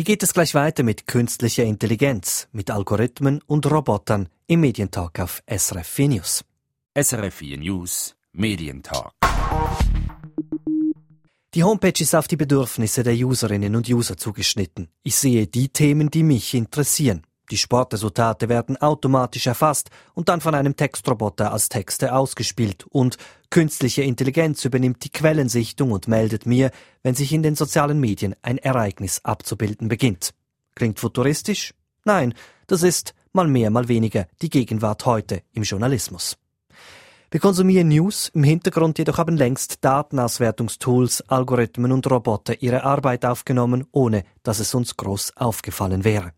Hier geht es gleich weiter mit künstlicher Intelligenz, mit Algorithmen und Robotern im Medientalk auf SRF 4 News. SRF 4 News Medientalk. Die Homepage ist auf die Bedürfnisse der Userinnen und User zugeschnitten. Ich sehe die Themen, die mich interessieren. Die Sportresultate werden automatisch erfasst und dann von einem Textroboter als Texte ausgespielt und künstliche Intelligenz übernimmt die Quellensichtung und meldet mir, wenn sich in den sozialen Medien ein Ereignis abzubilden beginnt. Klingt futuristisch? Nein, das ist mal mehr, mal weniger die Gegenwart heute im Journalismus. Wir konsumieren News, im Hintergrund jedoch haben längst Datenauswertungstools, Algorithmen und Roboter ihre Arbeit aufgenommen, ohne dass es uns groß aufgefallen wäre.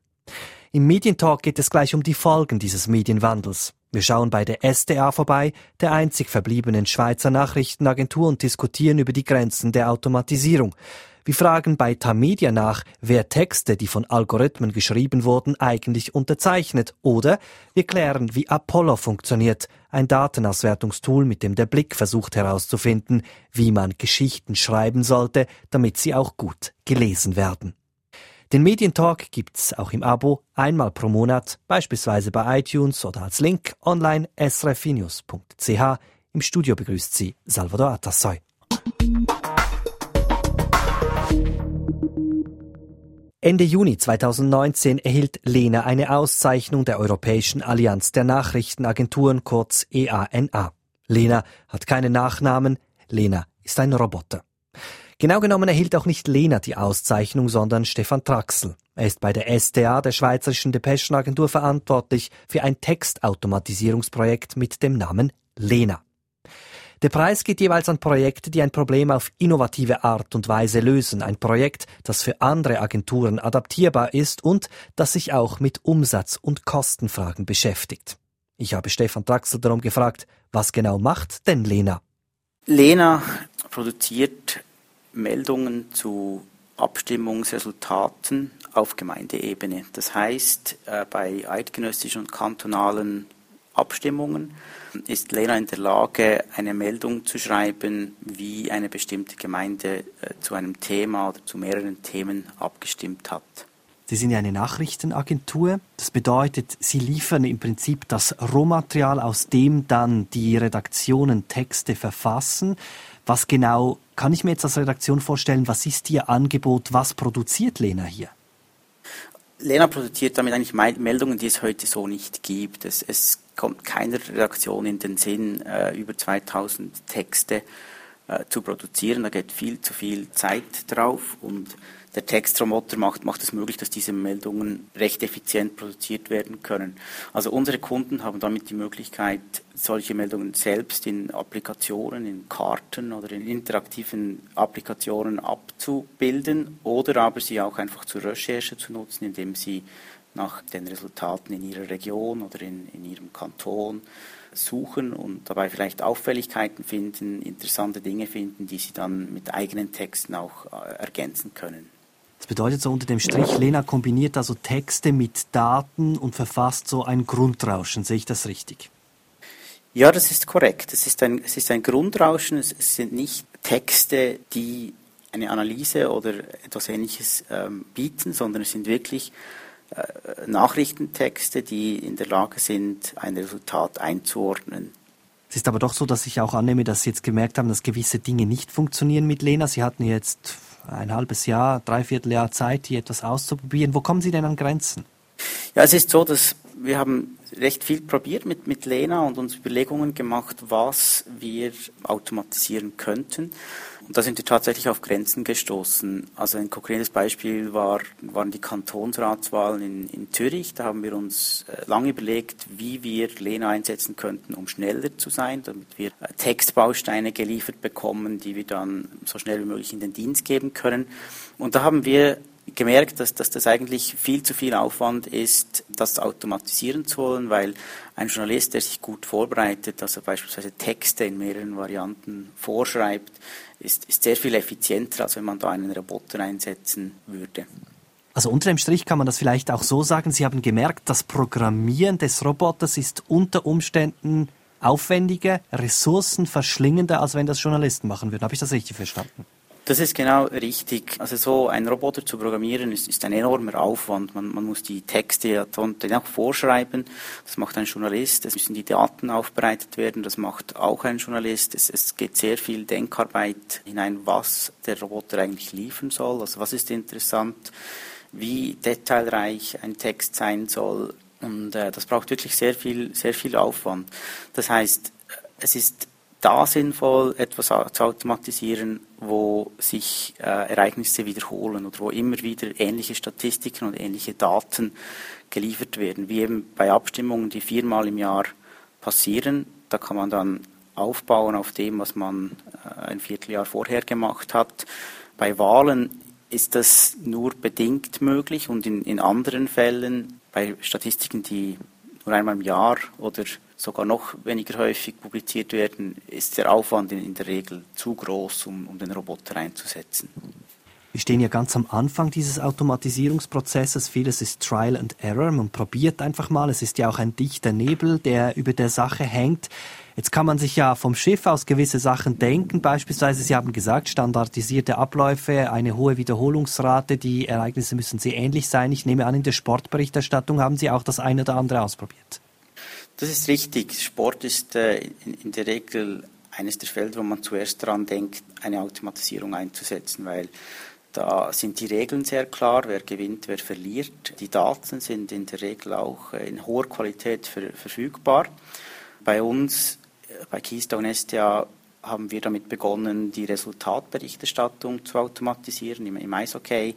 Im Medientalk geht es gleich um die Folgen dieses Medienwandels. Wir schauen bei der SDA vorbei, der einzig verbliebenen Schweizer Nachrichtenagentur und diskutieren über die Grenzen der Automatisierung. Wir fragen bei Tamedia nach, wer Texte, die von Algorithmen geschrieben wurden, eigentlich unterzeichnet. Oder wir klären, wie Apollo funktioniert, ein Datenauswertungstool, mit dem der Blick versucht herauszufinden, wie man Geschichten schreiben sollte, damit sie auch gut gelesen werden. Den Medientalk gibt's auch im Abo einmal pro Monat, beispielsweise bei iTunes oder als Link online srfinius.ch. Im Studio begrüßt Sie Salvador Atassoy. Ende Juni 2019 erhielt Lena eine Auszeichnung der Europäischen Allianz der Nachrichtenagenturen, kurz EANA. Lena hat keinen Nachnamen, Lena ist ein Roboter. Genau genommen erhielt auch nicht Lena die Auszeichnung, sondern Stefan Traxel. Er ist bei der STA, der Schweizerischen Depeschenagentur, verantwortlich für ein Textautomatisierungsprojekt mit dem Namen Lena. Der Preis geht jeweils an Projekte, die ein Problem auf innovative Art und Weise lösen. Ein Projekt, das für andere Agenturen adaptierbar ist und das sich auch mit Umsatz- und Kostenfragen beschäftigt. Ich habe Stefan Traxel darum gefragt, was genau macht denn Lena? Lena produziert Meldungen zu Abstimmungsresultaten auf Gemeindeebene. Das heißt, äh, bei eidgenössischen und kantonalen Abstimmungen ist Lena in der Lage, eine Meldung zu schreiben, wie eine bestimmte Gemeinde äh, zu einem Thema oder zu mehreren Themen abgestimmt hat. Sie sind ja eine Nachrichtenagentur. Das bedeutet, Sie liefern im Prinzip das Rohmaterial, aus dem dann die Redaktionen Texte verfassen. Was genau kann ich mir jetzt als Redaktion vorstellen, was ist Ihr Angebot, was produziert Lena hier? Lena produziert damit eigentlich Meldungen, die es heute so nicht gibt. Es, es kommt keiner Redaktion in den Sinn, äh, über 2000 Texte äh, zu produzieren. Da geht viel zu viel Zeit drauf und der Textroboter macht, macht es möglich, dass diese Meldungen recht effizient produziert werden können. Also unsere Kunden haben damit die Möglichkeit, solche Meldungen selbst in Applikationen, in Karten oder in interaktiven Applikationen abzubilden oder aber sie auch einfach zur Recherche zu nutzen, indem sie nach den Resultaten in ihrer Region oder in, in ihrem Kanton suchen und dabei vielleicht Auffälligkeiten finden, interessante Dinge finden, die sie dann mit eigenen Texten auch äh, ergänzen können. Das bedeutet so unter dem Strich, Lena kombiniert also Texte mit Daten und verfasst so ein Grundrauschen. Sehe ich das richtig? Ja, das ist korrekt. Es ist ein, es ist ein Grundrauschen. Es, es sind nicht Texte, die eine Analyse oder etwas Ähnliches ähm, bieten, sondern es sind wirklich äh, Nachrichtentexte, die in der Lage sind, ein Resultat einzuordnen. Es ist aber doch so, dass ich auch annehme, dass Sie jetzt gemerkt haben, dass gewisse Dinge nicht funktionieren mit Lena. Sie hatten jetzt ein halbes Jahr, dreiviertel Jahr Zeit, hier etwas auszuprobieren. Wo kommen Sie denn an Grenzen? Ja, es ist so, dass wir haben recht viel probiert mit, mit Lena und uns Überlegungen gemacht, was wir automatisieren könnten. Und da sind wir tatsächlich auf Grenzen gestoßen. Also ein konkretes Beispiel war, waren die Kantonsratswahlen in, in Zürich. Da haben wir uns äh, lange überlegt, wie wir Lena einsetzen könnten, um schneller zu sein, damit wir äh, Textbausteine geliefert bekommen, die wir dann so schnell wie möglich in den Dienst geben können. Und da haben wir gemerkt, dass, dass das eigentlich viel zu viel Aufwand ist, das automatisieren zu wollen, weil ein Journalist, der sich gut vorbereitet, also beispielsweise Texte in mehreren Varianten vorschreibt, ist, ist sehr viel effizienter, als wenn man da einen Roboter einsetzen würde. Also unter dem Strich kann man das vielleicht auch so sagen, Sie haben gemerkt, das Programmieren des Roboters ist unter Umständen aufwendiger, ressourcenverschlingender, als wenn das Journalisten machen würden. Habe ich das richtig verstanden? Das ist genau richtig. Also so ein Roboter zu programmieren ist, ist ein enormer Aufwand. Man, man muss die Texte dann auch vorschreiben. Das macht ein Journalist. Es müssen die Daten aufbereitet werden. Das macht auch ein Journalist. Es, es geht sehr viel Denkarbeit hinein, was der Roboter eigentlich liefern soll. Also was ist interessant, wie detailreich ein Text sein soll. Und äh, das braucht wirklich sehr viel, sehr viel Aufwand. Das heißt, es ist da sinnvoll, etwas zu automatisieren, wo sich äh, Ereignisse wiederholen oder wo immer wieder ähnliche Statistiken und ähnliche Daten geliefert werden, wie eben bei Abstimmungen, die viermal im Jahr passieren. Da kann man dann aufbauen auf dem, was man äh, ein Vierteljahr vorher gemacht hat. Bei Wahlen ist das nur bedingt möglich und in, in anderen Fällen, bei Statistiken, die nur einmal im Jahr oder sogar noch weniger häufig publiziert werden, ist der Aufwand in, in der Regel zu groß, um, um den Roboter einzusetzen. Wir stehen ja ganz am Anfang dieses Automatisierungsprozesses. Vieles ist Trial and Error. Man probiert einfach mal. Es ist ja auch ein dichter Nebel, der über der Sache hängt. Jetzt kann man sich ja vom Schiff aus gewisse Sachen denken. Beispielsweise, Sie haben gesagt, standardisierte Abläufe, eine hohe Wiederholungsrate, die Ereignisse müssen sehr ähnlich sein. Ich nehme an, in der Sportberichterstattung haben Sie auch das eine oder andere ausprobiert. Das ist richtig. Sport ist äh, in, der Regel eines der Felder, wo man zuerst daran denkt, eine Automatisierung einzusetzen, weil da sind die Regeln sehr klar, wer gewinnt, wer verliert. Die Daten sind in der Regel auch äh, in hoher Qualität verfügbar. Bei uns, äh, bei Keystone STA, haben wir damit begonnen, die Resultatberichterstattung zu automatisieren. Im, im Eishockey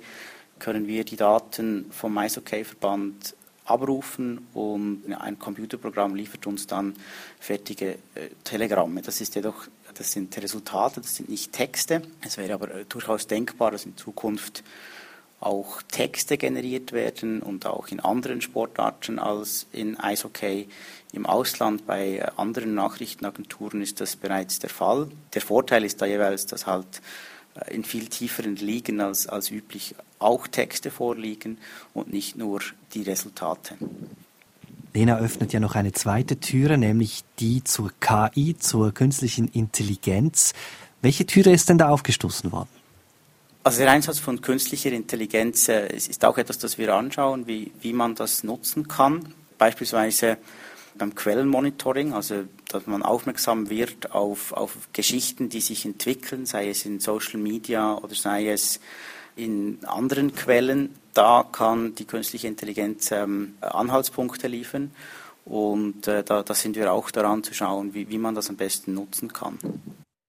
können wir die Daten vom Eishockey-Verband abrufen und ein Computerprogramm liefert uns dann fertige äh, Telegramme. Das ist jedoch, das sind Resultate, das sind nicht Texte. Es wäre aber äh, durchaus denkbar, dass in Zukunft auch Texte generiert werden und auch in anderen Sportarten als in Eishockey. Im Ausland bei äh, anderen Nachrichtenagenturen ist das bereits der Fall. Der Vorteil ist da jeweils, dass halt in viel tieferen Ligen als, als üblich auch Texte vorliegen und nicht nur die Resultate. Lena öffnet ja noch eine zweite Türe, nämlich die zur KI, zur künstlichen Intelligenz. Welche Türe ist denn da aufgestoßen worden? Also der Einsatz von künstlicher Intelligenz äh, ist auch etwas, das wir anschauen, wie, wie man das nutzen kann. Beispielsweise beim Quellenmonitoring, also dass man aufmerksam wird auf, auf Geschichten, die sich entwickeln, sei es in Social Media oder sei es in anderen Quellen. Da kann die künstliche Intelligenz ähm, Anhaltspunkte liefern und äh, da, da, sind wir auch daran zu schauen, wie, wie man das am besten nutzen kann.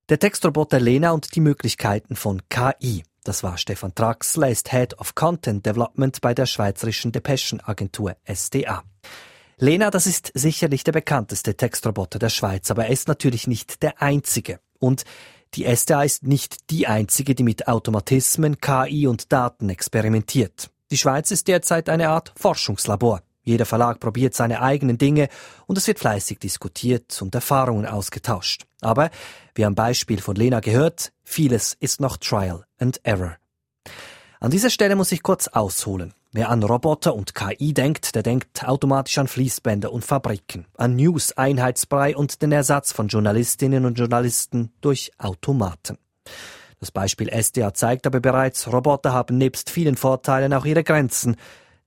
Der Textroboter Lena und die Möglichkeiten von KI. Das war Stefan Traxler, ist Head of Content Development bei der Schweizerischen Depeschenagentur SDA. Lena, das ist sicherlich der bekannteste Textroboter der Schweiz, aber er ist natürlich nicht der einzige. Und die SDA ist nicht die einzige, die mit Automatismen, KI und Daten experimentiert. Die Schweiz ist derzeit eine Art Forschungslabor. Jeder Verlag probiert seine eigenen Dinge und es wird fleißig diskutiert und Erfahrungen ausgetauscht. Aber, wie am Beispiel von Lena gehört, vieles ist noch Trial and Error. An dieser Stelle muss ich kurz ausholen. Wer an Roboter und KI denkt, der denkt automatisch an Fließbänder und Fabriken, an News, Einheitsbrei und den Ersatz von Journalistinnen und Journalisten durch Automaten. Das Beispiel SDA zeigt aber bereits, Roboter haben nebst vielen Vorteilen auch ihre Grenzen.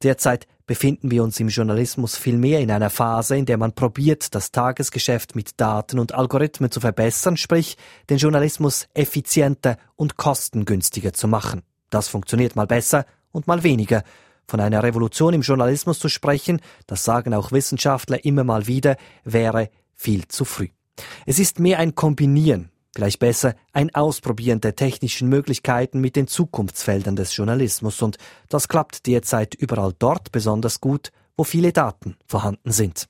Derzeit befinden wir uns im Journalismus vielmehr in einer Phase, in der man probiert, das Tagesgeschäft mit Daten und Algorithmen zu verbessern, sprich den Journalismus effizienter und kostengünstiger zu machen. Das funktioniert mal besser und mal weniger. Von einer Revolution im Journalismus zu sprechen, das sagen auch Wissenschaftler immer mal wieder, wäre viel zu früh. Es ist mehr ein Kombinieren, vielleicht besser ein Ausprobieren der technischen Möglichkeiten mit den Zukunftsfeldern des Journalismus und das klappt derzeit überall dort besonders gut, wo viele Daten vorhanden sind.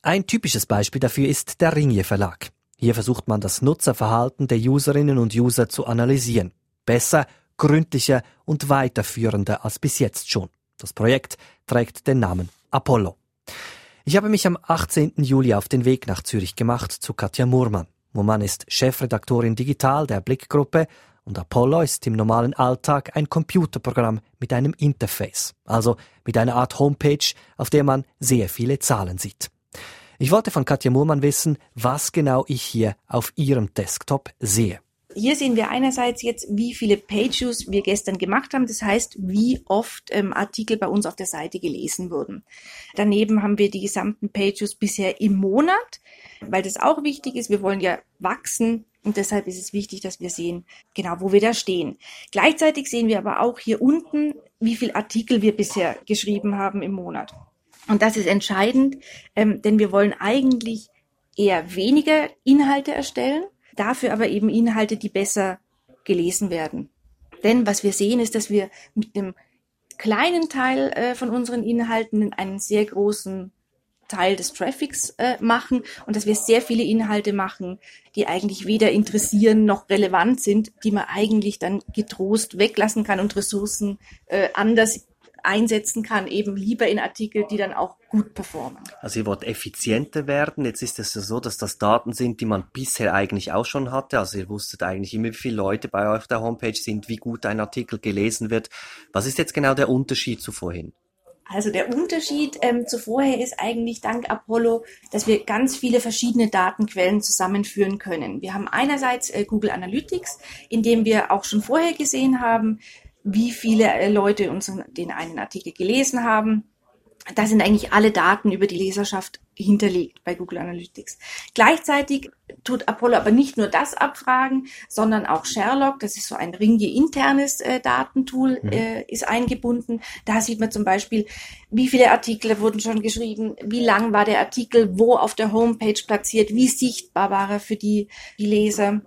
Ein typisches Beispiel dafür ist der Ringier Verlag. Hier versucht man das Nutzerverhalten der Userinnen und User zu analysieren. Besser, gründlicher und weiterführender als bis jetzt schon. Das Projekt trägt den Namen Apollo. Ich habe mich am 18. Juli auf den Weg nach Zürich gemacht zu Katja Murmann. Murmann ist Chefredaktorin Digital der Blickgruppe und Apollo ist im normalen Alltag ein Computerprogramm mit einem Interface, also mit einer Art Homepage, auf der man sehr viele Zahlen sieht. Ich wollte von Katja Murmann wissen, was genau ich hier auf ihrem Desktop sehe. Hier sehen wir einerseits jetzt, wie viele Page-Views wir gestern gemacht haben. Das heißt, wie oft ähm, Artikel bei uns auf der Seite gelesen wurden. Daneben haben wir die gesamten Page-Views bisher im Monat, weil das auch wichtig ist. Wir wollen ja wachsen und deshalb ist es wichtig, dass wir sehen, genau, wo wir da stehen. Gleichzeitig sehen wir aber auch hier unten, wie viele Artikel wir bisher geschrieben haben im Monat. Und das ist entscheidend, ähm, denn wir wollen eigentlich eher weniger Inhalte erstellen, dafür aber eben Inhalte, die besser gelesen werden. Denn was wir sehen, ist, dass wir mit einem kleinen Teil äh, von unseren Inhalten einen sehr großen Teil des Traffics äh, machen und dass wir sehr viele Inhalte machen, die eigentlich weder interessieren noch relevant sind, die man eigentlich dann getrost weglassen kann und Ressourcen äh, anders einsetzen kann, eben lieber in Artikel, die dann auch gut performen. Also ihr wollt effizienter werden. Jetzt ist es ja so, dass das Daten sind, die man bisher eigentlich auch schon hatte. Also ihr wusstet eigentlich immer, wie viele Leute bei euch auf der Homepage sind, wie gut ein Artikel gelesen wird. Was ist jetzt genau der Unterschied zu vorhin? Also der Unterschied ähm, zu vorher ist eigentlich dank Apollo, dass wir ganz viele verschiedene Datenquellen zusammenführen können. Wir haben einerseits äh, Google Analytics, in dem wir auch schon vorher gesehen haben, wie viele äh, Leute uns den einen Artikel gelesen haben. Da sind eigentlich alle Daten über die Leserschaft hinterlegt bei Google Analytics. Gleichzeitig tut Apollo aber nicht nur das abfragen, sondern auch Sherlock, das ist so ein Ringe internes äh, Datentool, mhm. äh, ist eingebunden. Da sieht man zum Beispiel, wie viele Artikel wurden schon geschrieben, wie lang war der Artikel, wo auf der Homepage platziert, wie sichtbar war er für die, die Leser.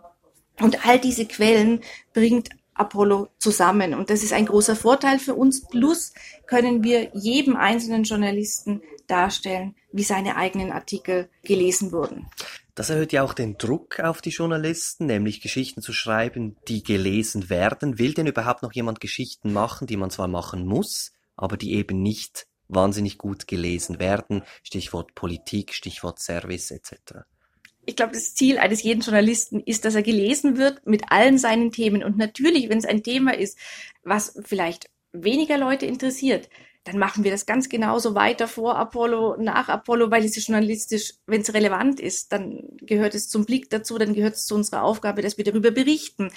Und all diese Quellen bringt Apollo zusammen. Und das ist ein großer Vorteil für uns. Plus können wir jedem einzelnen Journalisten darstellen, wie seine eigenen Artikel gelesen wurden. Das erhöht ja auch den Druck auf die Journalisten, nämlich Geschichten zu schreiben, die gelesen werden. Will denn überhaupt noch jemand Geschichten machen, die man zwar machen muss, aber die eben nicht wahnsinnig gut gelesen werden? Stichwort Politik, Stichwort Service etc ich glaube, das Ziel eines jeden Journalisten ist, dass er gelesen wird mit allen seinen Themen. Und natürlich, wenn es ein Thema ist, was vielleicht weniger Leute interessiert, dann machen wir das ganz genauso weiter vor Apollo, nach Apollo, weil es journalistisch, wenn es relevant ist, dann gehört es zum Blick dazu, dann gehört es zu unserer Aufgabe, dass wir darüber berichten.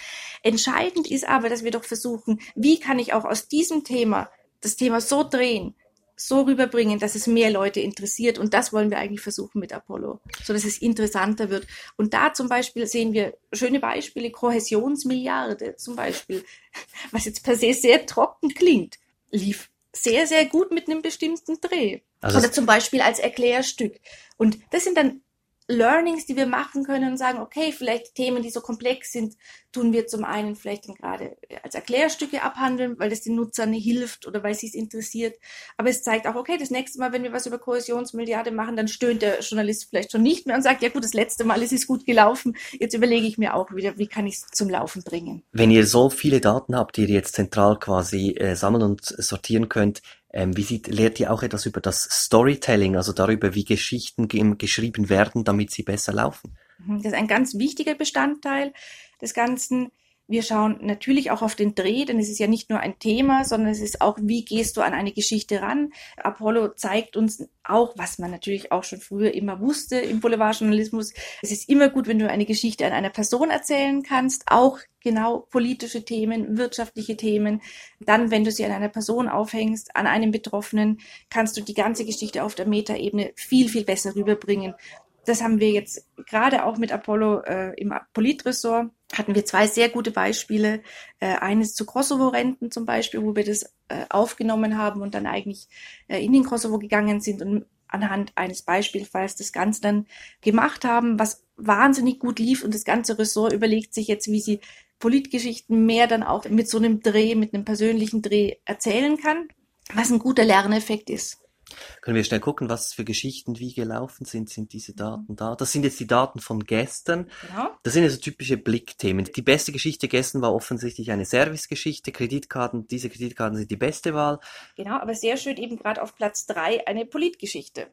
Entscheidend ist aber, dass wir doch versuchen, wie kann ich auch aus diesem Thema das Thema so drehen, so rüberbringen, dass es mehr Leute interessiert. Und das wollen wir eigentlich versuchen mit Apollo, so dass es interessanter wird. Und da zum Beispiel sehen wir schöne Beispiele, Kohäsionsmilliarde zum Beispiel, was jetzt per se sehr trocken klingt, lief sehr, sehr gut mit einem bestimmten Dreh. Also Oder zum Beispiel als Erklärstück. Und das sind dann Learnings, die wir machen können und sagen, okay, vielleicht Themen, die so komplex sind, tun wir zum einen vielleicht gerade als Erklärstücke abhandeln, weil das den Nutzern hilft oder weil sie es interessiert. Aber es zeigt auch, okay, das nächste Mal, wenn wir was über Kohäsionsmilliarde machen, dann stöhnt der Journalist vielleicht schon nicht mehr und sagt, ja gut, das letzte Mal ist es gut gelaufen. Jetzt überlege ich mir auch wieder, wie kann ich es zum Laufen bringen. Wenn ihr so viele Daten habt, die ihr jetzt zentral quasi äh, sammeln und sortieren könnt, ähm, wie sieht, lehrt ihr auch etwas über das Storytelling, also darüber, wie Geschichten geschrieben werden, damit sie besser laufen? Das ist ein ganz wichtiger Bestandteil des Ganzen. Wir schauen natürlich auch auf den Dreh, denn es ist ja nicht nur ein Thema, sondern es ist auch, wie gehst du an eine Geschichte ran. Apollo zeigt uns auch, was man natürlich auch schon früher immer wusste im Boulevardjournalismus. Es ist immer gut, wenn du eine Geschichte an einer Person erzählen kannst, auch genau politische Themen, wirtschaftliche Themen. Dann, wenn du sie an einer Person aufhängst, an einem Betroffenen, kannst du die ganze Geschichte auf der Metaebene viel, viel besser rüberbringen das haben wir jetzt gerade auch mit Apollo äh, im Politressort hatten wir zwei sehr gute Beispiele. Äh, eines zu Kosovo-Renten zum Beispiel, wo wir das äh, aufgenommen haben und dann eigentlich äh, in den Kosovo gegangen sind und anhand eines Beispielfalls das Ganze dann gemacht haben, was wahnsinnig gut lief und das ganze Ressort überlegt sich jetzt, wie sie Politgeschichten mehr dann auch mit so einem Dreh, mit einem persönlichen Dreh erzählen kann, was ein guter Lerneffekt ist. Können wir schnell gucken, was für Geschichten wie gelaufen sind, sind diese Daten da? Das sind jetzt die Daten von gestern. Genau. Das sind ja so typische Blickthemen. Die beste Geschichte gestern war offensichtlich eine Servicegeschichte. Kreditkarten, diese Kreditkarten sind die beste Wahl. Genau, aber sehr schön eben gerade auf Platz drei eine Politgeschichte.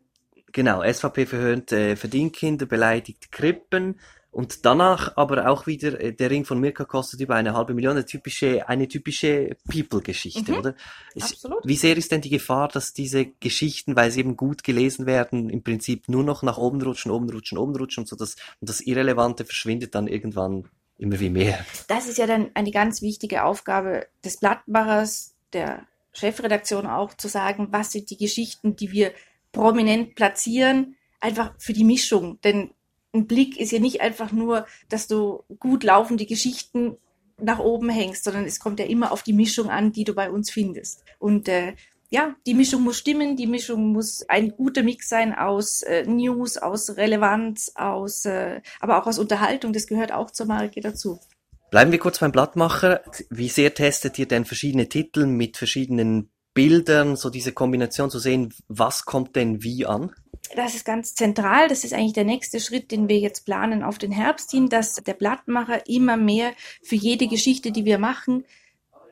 Genau, SVP verhöhnt äh, Verdienkkinder, beleidigt Krippen. Und danach aber auch wieder, äh, der Ring von Mirka kostet über eine halbe Million, eine typische, eine typische People-Geschichte, mhm. oder? Absolut. Wie sehr ist denn die Gefahr, dass diese Geschichten, weil sie eben gut gelesen werden, im Prinzip nur noch nach oben rutschen, oben rutschen, oben rutschen, so dass, und das Irrelevante verschwindet dann irgendwann immer wie mehr. Das ist ja dann eine ganz wichtige Aufgabe des Blattmachers, der Chefredaktion auch, zu sagen, was sind die Geschichten, die wir prominent platzieren, einfach für die Mischung. Denn ein Blick ist ja nicht einfach nur, dass du gut laufende Geschichten nach oben hängst, sondern es kommt ja immer auf die Mischung an, die du bei uns findest. Und äh, ja, die Mischung muss stimmen, die Mischung muss ein guter Mix sein aus äh, News, aus Relevanz, aus, äh, aber auch aus Unterhaltung. Das gehört auch zur Marke dazu. Bleiben wir kurz beim Blattmacher. Wie sehr testet ihr denn verschiedene Titel mit verschiedenen Bildern, so diese Kombination zu sehen, was kommt denn wie an? Das ist ganz zentral. Das ist eigentlich der nächste Schritt, den wir jetzt planen auf den Herbst hin, dass der Blattmacher immer mehr für jede Geschichte, die wir machen,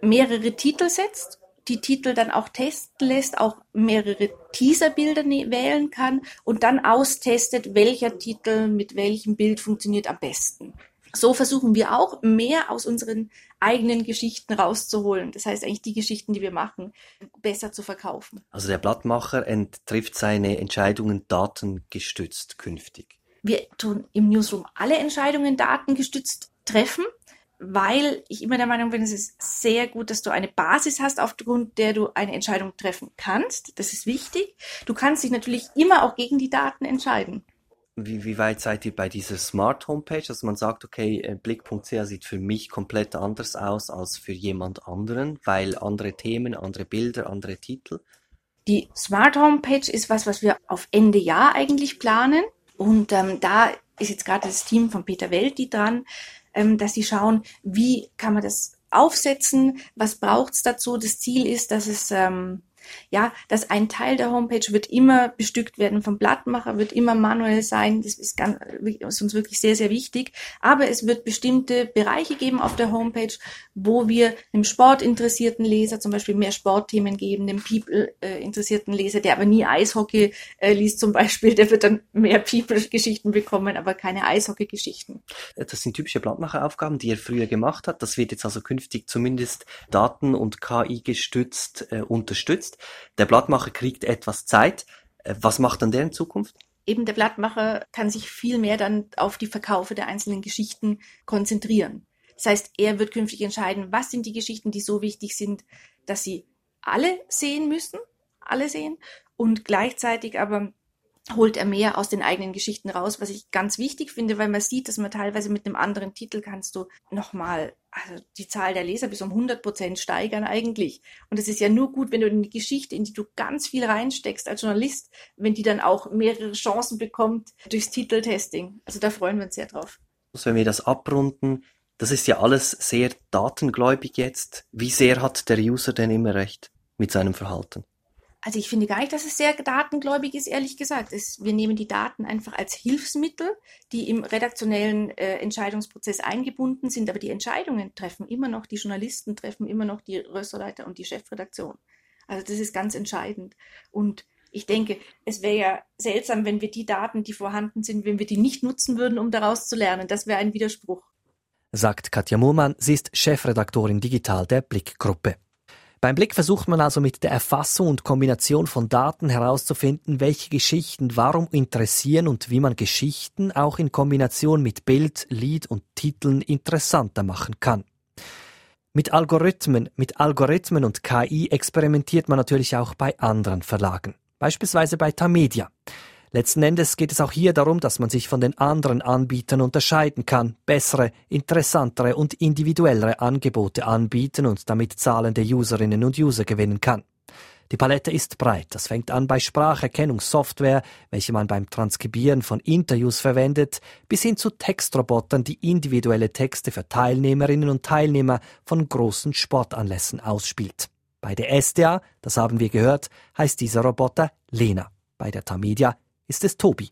mehrere Titel setzt die Titel dann auch testen lässt, auch mehrere Teaserbilder wählen kann und dann austestet, welcher Titel mit welchem Bild funktioniert am besten. So versuchen wir auch mehr aus unseren eigenen Geschichten rauszuholen. Das heißt eigentlich die Geschichten, die wir machen, besser zu verkaufen. Also der Blattmacher trifft seine Entscheidungen datengestützt künftig. Wir tun im Newsroom alle Entscheidungen datengestützt treffen weil ich immer der Meinung bin, es ist sehr gut, dass du eine Basis hast, aufgrund der du eine Entscheidung treffen kannst. Das ist wichtig. Du kannst dich natürlich immer auch gegen die Daten entscheiden. Wie, wie weit seid ihr bei dieser Smart Homepage, dass man sagt, okay, äh, Blick.ca sieht für mich komplett anders aus als für jemand anderen, weil andere Themen, andere Bilder, andere Titel? Die Smart Homepage ist was, was wir auf Ende Jahr eigentlich planen. Und ähm, da ist jetzt gerade das Team von Peter Welti dran, ähm, dass sie schauen, wie kann man das aufsetzen, was braucht's dazu. Das Ziel ist, dass es ähm, ja, dass ein Teil der Homepage wird immer bestückt werden vom Blattmacher, wird immer manuell sein. Das ist, ganz, ist uns wirklich sehr, sehr wichtig. Aber es wird bestimmte Bereiche geben auf der Homepage, wo wir einem sportinteressierten Leser zum Beispiel mehr Sportthemen geben, dem People-interessierten Leser, der aber nie Eishockey äh, liest zum Beispiel, der wird dann mehr People-Geschichten bekommen, aber keine Eishockey-Geschichten. Das sind typische Blattmacheraufgaben, die er früher gemacht hat. Das wird jetzt also künftig zumindest Daten- und KI gestützt äh, unterstützt ist. Der Blattmacher kriegt etwas Zeit. Äh, was macht dann der in Zukunft? Eben der Blattmacher kann sich viel mehr dann auf die Verkaufe der einzelnen Geschichten konzentrieren. Das heißt, er wird künftig entscheiden, was sind die Geschichten, die so wichtig sind, dass sie alle sehen müssen, alle sehen und gleichzeitig aber holt er mehr aus den eigenen Geschichten raus, was ich ganz wichtig finde, weil man sieht, dass man teilweise mit einem anderen Titel kannst du nochmal also die Zahl der Leser bis um 100 Prozent steigern eigentlich. Und es ist ja nur gut, wenn du in die Geschichte, in die du ganz viel reinsteckst als Journalist, wenn die dann auch mehrere Chancen bekommt durchs Titeltesting. Also da freuen wir uns sehr drauf. Wenn wir das abrunden, das ist ja alles sehr datengläubig jetzt. Wie sehr hat der User denn immer recht mit seinem Verhalten? Also ich finde gar nicht, dass es sehr datengläubig ist, ehrlich gesagt. Es, wir nehmen die Daten einfach als Hilfsmittel, die im redaktionellen äh, Entscheidungsprozess eingebunden sind, aber die Entscheidungen treffen immer noch, die Journalisten treffen immer noch die Rösterleiter und die Chefredaktion. Also das ist ganz entscheidend. Und ich denke, es wäre ja seltsam, wenn wir die Daten, die vorhanden sind, wenn wir die nicht nutzen würden, um daraus zu lernen. Das wäre ein Widerspruch. Sagt Katja Muhrmann, sie ist Chefredaktorin digital der Blickgruppe. Beim Blick versucht man also mit der Erfassung und Kombination von Daten herauszufinden, welche Geschichten warum interessieren und wie man Geschichten auch in Kombination mit Bild, Lied und Titeln interessanter machen kann. Mit Algorithmen, mit Algorithmen und KI experimentiert man natürlich auch bei anderen Verlagen, beispielsweise bei Tamedia. Letzten Endes geht es auch hier darum, dass man sich von den anderen Anbietern unterscheiden kann, bessere, interessantere und individuellere Angebote anbieten und damit zahlende Userinnen und User gewinnen kann. Die Palette ist breit. Das fängt an bei Spracherkennungssoftware, welche man beim Transkribieren von Interviews verwendet, bis hin zu Textrobotern, die individuelle Texte für Teilnehmerinnen und Teilnehmer von großen Sportanlässen ausspielt. Bei der SDA, das haben wir gehört, heißt dieser Roboter Lena. Bei der Tamedia ist es Tobi.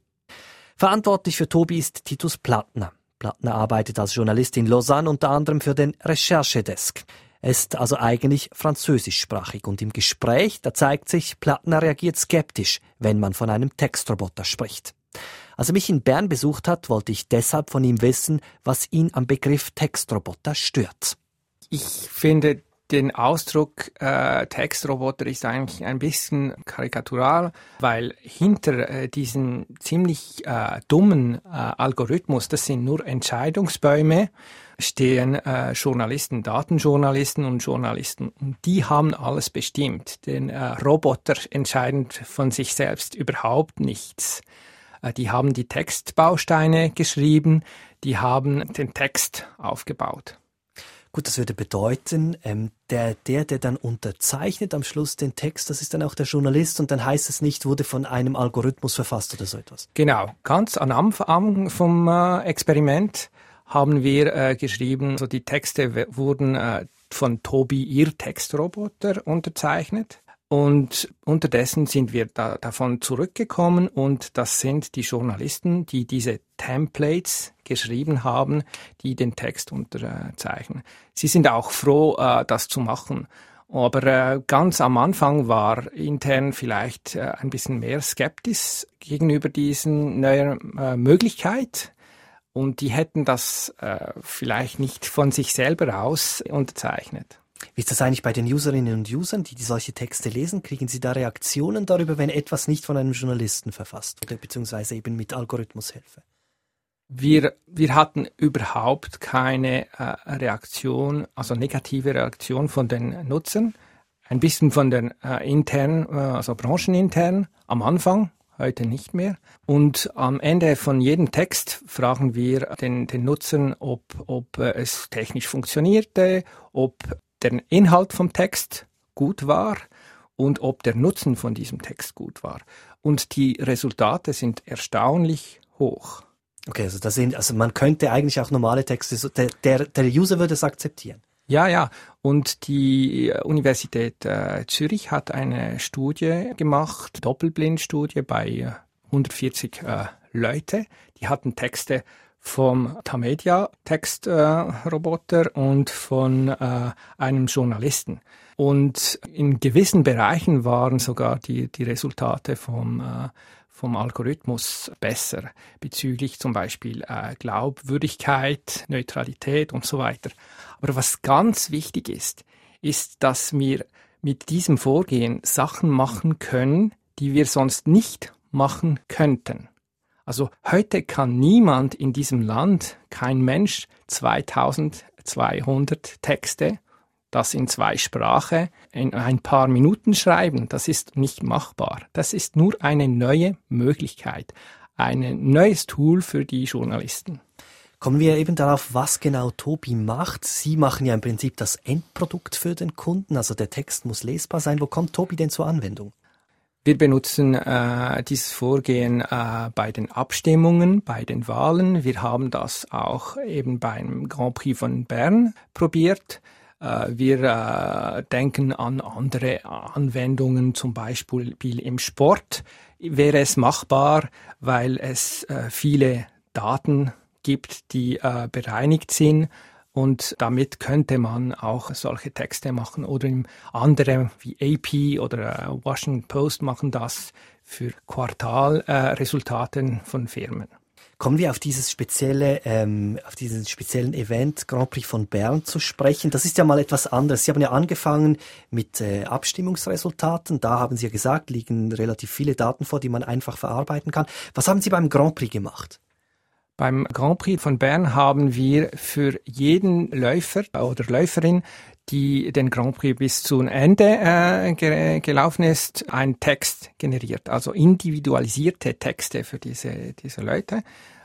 Verantwortlich für Tobi ist Titus Plattner. Plattner arbeitet als Journalist in Lausanne unter anderem für den Recherchedesk. Er ist also eigentlich französischsprachig und im Gespräch, da zeigt sich, Plattner reagiert skeptisch, wenn man von einem Textroboter spricht. Als er mich in Bern besucht hat, wollte ich deshalb von ihm wissen, was ihn am Begriff Textroboter stört. Ich finde, den Ausdruck äh, Textroboter ist eigentlich ein bisschen karikatural, weil hinter äh, diesen ziemlich äh, dummen äh, Algorithmus, das sind nur Entscheidungsbäume, stehen äh, Journalisten, Datenjournalisten und Journalisten. Und die haben alles bestimmt. Den äh, Roboter entscheiden von sich selbst überhaupt nichts. Äh, die haben die Textbausteine geschrieben, die haben den Text aufgebaut. Gut, das würde bedeuten, ähm, der, der, der dann unterzeichnet am Schluss den Text, das ist dann auch der Journalist und dann heißt es nicht, wurde von einem Algorithmus verfasst oder so etwas. Genau, ganz am Anfang vom äh, Experiment haben wir äh, geschrieben, so die Texte wurden äh, von Tobi ihr Textroboter unterzeichnet. Und unterdessen sind wir da, davon zurückgekommen und das sind die Journalisten, die diese Templates geschrieben haben, die den Text unterzeichnen. Sie sind auch froh, äh, das zu machen. Aber äh, ganz am Anfang war intern vielleicht äh, ein bisschen mehr skeptisch gegenüber diesen neuen äh, Möglichkeit. Und die hätten das äh, vielleicht nicht von sich selber aus unterzeichnet. Wie ist das eigentlich bei den Userinnen und Usern, die, die solche Texte lesen? Kriegen Sie da Reaktionen darüber, wenn etwas nicht von einem Journalisten verfasst oder beziehungsweise eben mit Algorithmushilfe? Wir, wir hatten überhaupt keine äh, Reaktion, also negative Reaktion von den Nutzern. Ein bisschen von den äh, intern, äh, also branchenintern am Anfang, heute nicht mehr. Und am Ende von jedem Text fragen wir den, den Nutzern, ob, ob äh, es technisch funktionierte, ob der Inhalt vom Text gut war und ob der Nutzen von diesem Text gut war. Und die Resultate sind erstaunlich hoch. Okay, also das sind, also man könnte eigentlich auch normale Texte, der, der, der User würde es akzeptieren. Ja, ja. Und die Universität äh, Zürich hat eine Studie gemacht, Doppelblindstudie bei 140 äh, Leute. Die hatten Texte vom Tamedia Textroboter äh, und von äh, einem Journalisten. Und in gewissen Bereichen waren sogar die, die Resultate vom, äh, vom Algorithmus besser, bezüglich zum Beispiel äh, Glaubwürdigkeit, Neutralität und so weiter. Aber was ganz wichtig ist, ist, dass wir mit diesem Vorgehen Sachen machen können, die wir sonst nicht machen könnten. Also heute kann niemand in diesem Land, kein Mensch, 2200 Texte, das in zwei Sprachen, in ein paar Minuten schreiben. Das ist nicht machbar. Das ist nur eine neue Möglichkeit, ein neues Tool für die Journalisten. Kommen wir eben darauf, was genau Tobi macht. Sie machen ja im Prinzip das Endprodukt für den Kunden, also der Text muss lesbar sein. Wo kommt Tobi denn zur Anwendung? Wir benutzen äh, dieses Vorgehen äh, bei den Abstimmungen, bei den Wahlen. Wir haben das auch eben beim Grand Prix von Bern probiert. Äh, wir äh, denken an andere Anwendungen, zum Beispiel im Sport wäre es machbar, weil es äh, viele Daten gibt, die äh, bereinigt sind und damit könnte man auch solche Texte machen oder andere wie AP oder äh, Washington Post machen das für Quartalresultate äh, von Firmen. Kommen wir auf dieses spezielle, ähm, auf diesen speziellen Event Grand Prix von Bern zu sprechen. Das ist ja mal etwas anderes. Sie haben ja angefangen mit äh, Abstimmungsresultaten. Da haben Sie ja gesagt, liegen relativ viele Daten vor, die man einfach verarbeiten kann. Was haben Sie beim Grand Prix gemacht? Beim Grand Prix von Bern haben wir für jeden Läufer oder Läuferin, die den Grand Prix bis zum Ende äh, ge gelaufen ist, einen Text generiert. Also individualisierte Texte für diese, diese Leute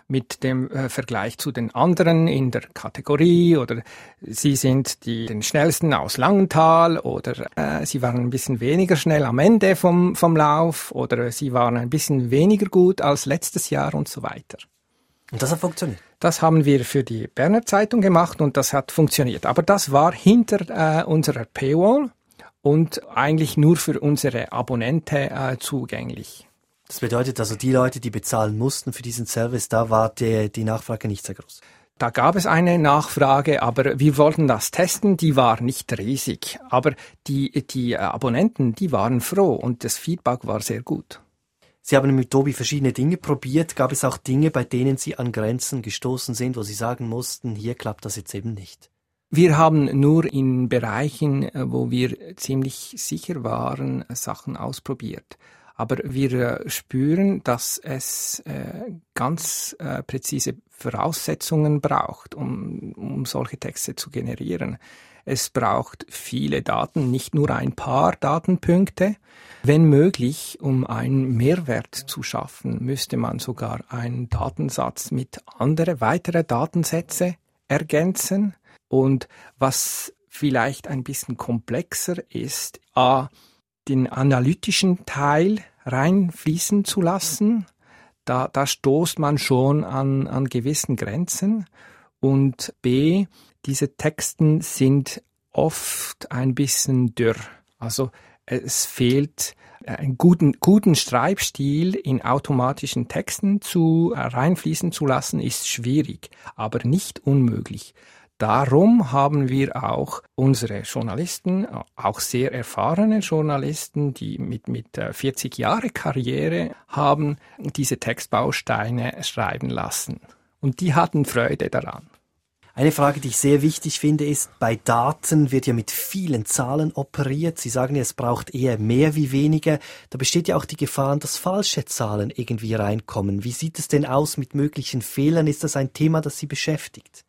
mit dem äh, Vergleich zu den anderen in der Kategorie oder sie sind die den schnellsten aus Langenthal oder äh, sie waren ein bisschen weniger schnell am Ende vom, vom Lauf oder sie waren ein bisschen weniger gut als letztes Jahr und so weiter. Und das hat funktioniert? Das haben wir für die Berner Zeitung gemacht und das hat funktioniert. Aber das war hinter äh, unserer Paywall und eigentlich nur für unsere Abonnente äh, zugänglich. Das bedeutet also, die Leute, die bezahlen mussten für diesen Service, da war die, die Nachfrage nicht sehr groß. Da gab es eine Nachfrage, aber wir wollten das testen, die war nicht riesig. Aber die, die Abonnenten, die waren froh und das Feedback war sehr gut. Sie haben mit Tobi verschiedene Dinge probiert. Gab es auch Dinge, bei denen Sie an Grenzen gestoßen sind, wo Sie sagen mussten, hier klappt das jetzt eben nicht? Wir haben nur in Bereichen, äh, wo wir ziemlich sicher waren, Sachen ausprobiert. Aber wir äh, spüren, dass es äh, ganz präzise Voraussetzungen braucht, um, um solche Texte zu generieren. Es braucht viele Daten, nicht nur ein paar Datenpunkte. Wenn möglich, um einen Mehrwert zu schaffen, müsste man sogar einen Datensatz mit anderen weiteren Datensätze ergänzen. Und was vielleicht ein bisschen komplexer ist, a, den analytischen Teil reinfließen zu lassen. Da, da stoßt man schon an, an gewissen Grenzen. Und b, diese Texten sind oft ein bisschen dürr. Also es fehlt äh, einen guten, guten Schreibstil in automatischen Texten zu äh, reinfließen zu lassen, ist schwierig, aber nicht unmöglich. Darum haben wir auch unsere Journalisten, äh, auch sehr erfahrene Journalisten, die mit, mit 40 Jahre Karriere haben, diese Textbausteine schreiben lassen. Und die hatten Freude daran. Eine Frage, die ich sehr wichtig finde, ist, bei Daten wird ja mit vielen Zahlen operiert. Sie sagen ja, es braucht eher mehr wie weniger. Da besteht ja auch die Gefahr, dass falsche Zahlen irgendwie reinkommen. Wie sieht es denn aus mit möglichen Fehlern? Ist das ein Thema, das Sie beschäftigt?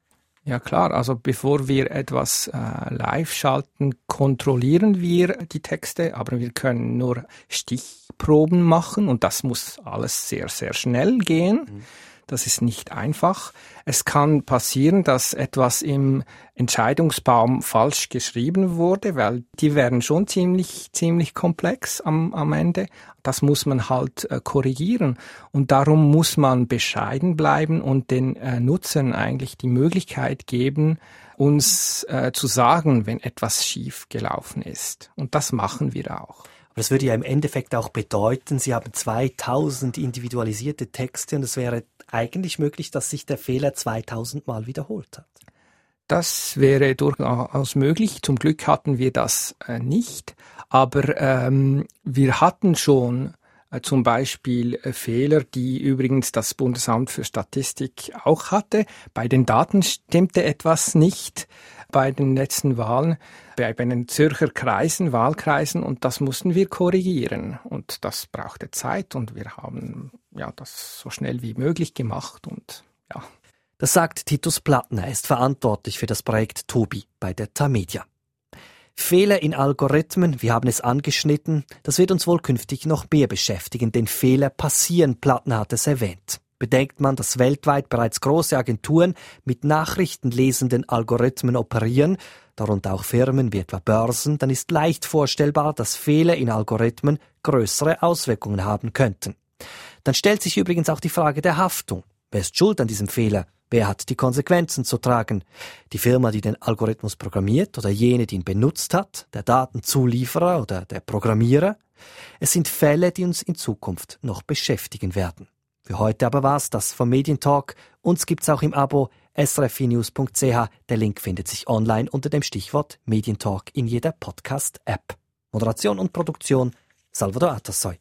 Ja klar, also bevor wir etwas äh, live schalten, kontrollieren wir die Texte, aber wir können nur Stichproben machen und das muss alles sehr, sehr schnell gehen. Mhm. Das ist nicht einfach. Es kann passieren, dass etwas im Entscheidungsbaum falsch geschrieben wurde, weil die werden schon ziemlich, ziemlich komplex am, am Ende. Das muss man halt äh, korrigieren. Und darum muss man bescheiden bleiben und den äh, Nutzern eigentlich die Möglichkeit geben, uns äh, zu sagen, wenn etwas schief gelaufen ist. Und das machen wir auch. Das würde ja im Endeffekt auch bedeuten, Sie haben 2000 individualisierte Texte und es wäre eigentlich möglich, dass sich der Fehler 2000 Mal wiederholt hat. Das wäre durchaus möglich. Zum Glück hatten wir das äh, nicht. Aber ähm, wir hatten schon äh, zum Beispiel äh, Fehler, die übrigens das Bundesamt für Statistik auch hatte. Bei den Daten stimmte etwas nicht bei den letzten Wahlen, bei, bei den Zürcher Kreisen, Wahlkreisen und das mussten wir korrigieren und das brauchte Zeit und wir haben ja das so schnell wie möglich gemacht und ja. Das sagt Titus Plattner, er ist verantwortlich für das Projekt Tobi bei der Tamedia. Fehler in Algorithmen, wir haben es angeschnitten, das wird uns wohl künftig noch mehr beschäftigen, denn Fehler passieren, Plattner hat es erwähnt. Bedenkt man, dass weltweit bereits große Agenturen mit nachrichtenlesenden Algorithmen operieren, darunter auch Firmen wie etwa Börsen, dann ist leicht vorstellbar, dass Fehler in Algorithmen größere Auswirkungen haben könnten. Dann stellt sich übrigens auch die Frage der Haftung. Wer ist schuld an diesem Fehler? Wer hat die Konsequenzen zu tragen? Die Firma, die den Algorithmus programmiert oder jene, die ihn benutzt hat, der Datenzulieferer oder der Programmierer? Es sind Fälle, die uns in Zukunft noch beschäftigen werden. Für heute aber war's das vom Medientalk. Uns gibt's auch im Abo srfnews.ch. Der Link findet sich online unter dem Stichwort Medientalk in jeder Podcast-App. Moderation und Produktion Salvador Atassoy.